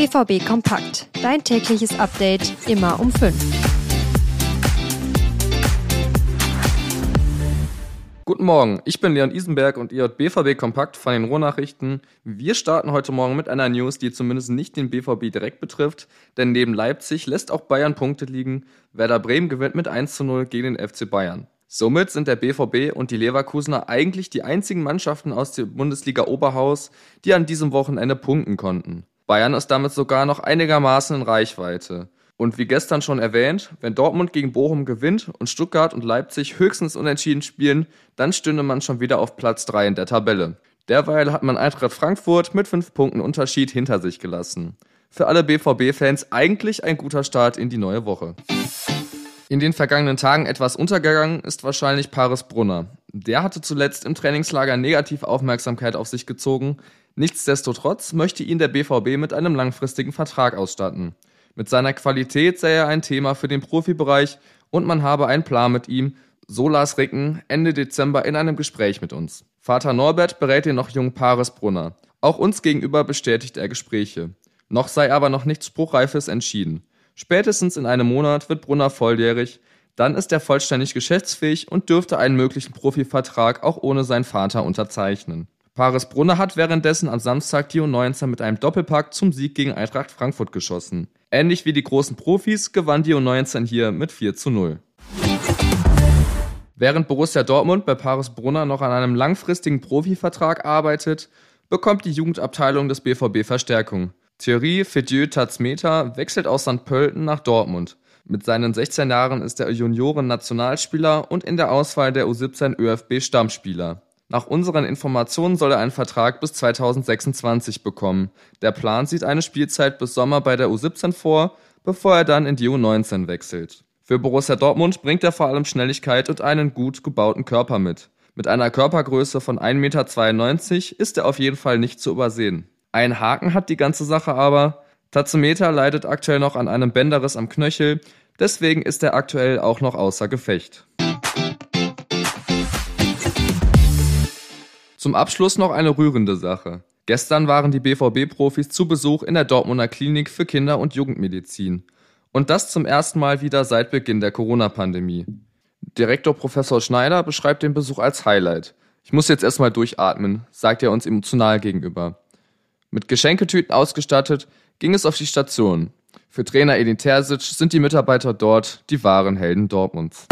BVB Kompakt. Dein tägliches Update immer um 5. Guten Morgen, ich bin Leon Isenberg und ihr hört BVB Kompakt von den Ruhrnachrichten. Wir starten heute Morgen mit einer News, die zumindest nicht den BVB direkt betrifft, denn neben Leipzig lässt auch Bayern Punkte liegen. Werder Bremen gewinnt mit 1 zu 0 gegen den FC Bayern. Somit sind der BVB und die Leverkusener eigentlich die einzigen Mannschaften aus der Bundesliga Oberhaus, die an diesem Wochenende punkten konnten. Bayern ist damit sogar noch einigermaßen in Reichweite. Und wie gestern schon erwähnt, wenn Dortmund gegen Bochum gewinnt und Stuttgart und Leipzig höchstens unentschieden spielen, dann stünde man schon wieder auf Platz 3 in der Tabelle. Derweil hat man Eintracht Frankfurt mit 5 Punkten Unterschied hinter sich gelassen. Für alle BVB-Fans eigentlich ein guter Start in die neue Woche. In den vergangenen Tagen etwas untergegangen ist wahrscheinlich Paris Brunner. Der hatte zuletzt im Trainingslager negativ Aufmerksamkeit auf sich gezogen. Nichtsdestotrotz möchte ihn der BVB mit einem langfristigen Vertrag ausstatten. Mit seiner Qualität sei er ein Thema für den Profibereich und man habe einen Plan mit ihm, so las Ricken Ende Dezember in einem Gespräch mit uns. Vater Norbert berät den noch jungen Paris Brunner. Auch uns gegenüber bestätigt er Gespräche. Noch sei aber noch nichts Spruchreifes entschieden. Spätestens in einem Monat wird Brunner volljährig, dann ist er vollständig geschäftsfähig und dürfte einen möglichen Profivertrag auch ohne seinen Vater unterzeichnen. Paris Brunner hat währenddessen am Samstag die U19 mit einem Doppelpack zum Sieg gegen Eintracht Frankfurt geschossen. Ähnlich wie die großen Profis gewann die U19 hier mit 4 zu 0. Während Borussia Dortmund bei Paris Brunner noch an einem langfristigen Profivertrag arbeitet, bekommt die Jugendabteilung des BVB Verstärkung. Thierry Fedieu Tatzmeta wechselt aus St. Pölten nach Dortmund. Mit seinen 16 Jahren ist er Junioren-Nationalspieler und in der Auswahl der U17 ÖFB Stammspieler. Nach unseren Informationen soll er einen Vertrag bis 2026 bekommen. Der Plan sieht eine Spielzeit bis Sommer bei der U17 vor, bevor er dann in die U19 wechselt. Für Borussia Dortmund bringt er vor allem Schnelligkeit und einen gut gebauten Körper mit. Mit einer Körpergröße von 1,92 Meter ist er auf jeden Fall nicht zu übersehen. Ein Haken hat die ganze Sache aber. Tatsumeta leidet aktuell noch an einem Bänderriss am Knöchel, deswegen ist er aktuell auch noch außer Gefecht. Zum Abschluss noch eine rührende Sache. Gestern waren die BVB-Profis zu Besuch in der Dortmunder Klinik für Kinder- und Jugendmedizin. Und das zum ersten Mal wieder seit Beginn der Corona-Pandemie. Direktor Professor Schneider beschreibt den Besuch als Highlight. Ich muss jetzt erstmal durchatmen, sagt er uns emotional gegenüber. Mit Geschenketüten ausgestattet ging es auf die Station. Für Trainer Edin Terzic sind die Mitarbeiter dort die wahren Helden Dortmunds.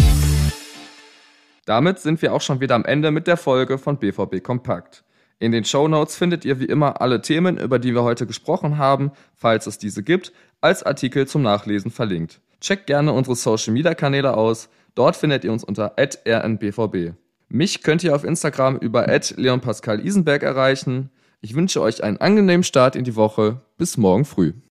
Damit sind wir auch schon wieder am Ende mit der Folge von BVB Kompakt. In den Show Notes findet ihr wie immer alle Themen, über die wir heute gesprochen haben, falls es diese gibt, als Artikel zum Nachlesen verlinkt. Checkt gerne unsere Social Media Kanäle aus. Dort findet ihr uns unter rnbvb. Mich könnt ihr auf Instagram über leonpascal Isenberg erreichen. Ich wünsche euch einen angenehmen Start in die Woche. Bis morgen früh.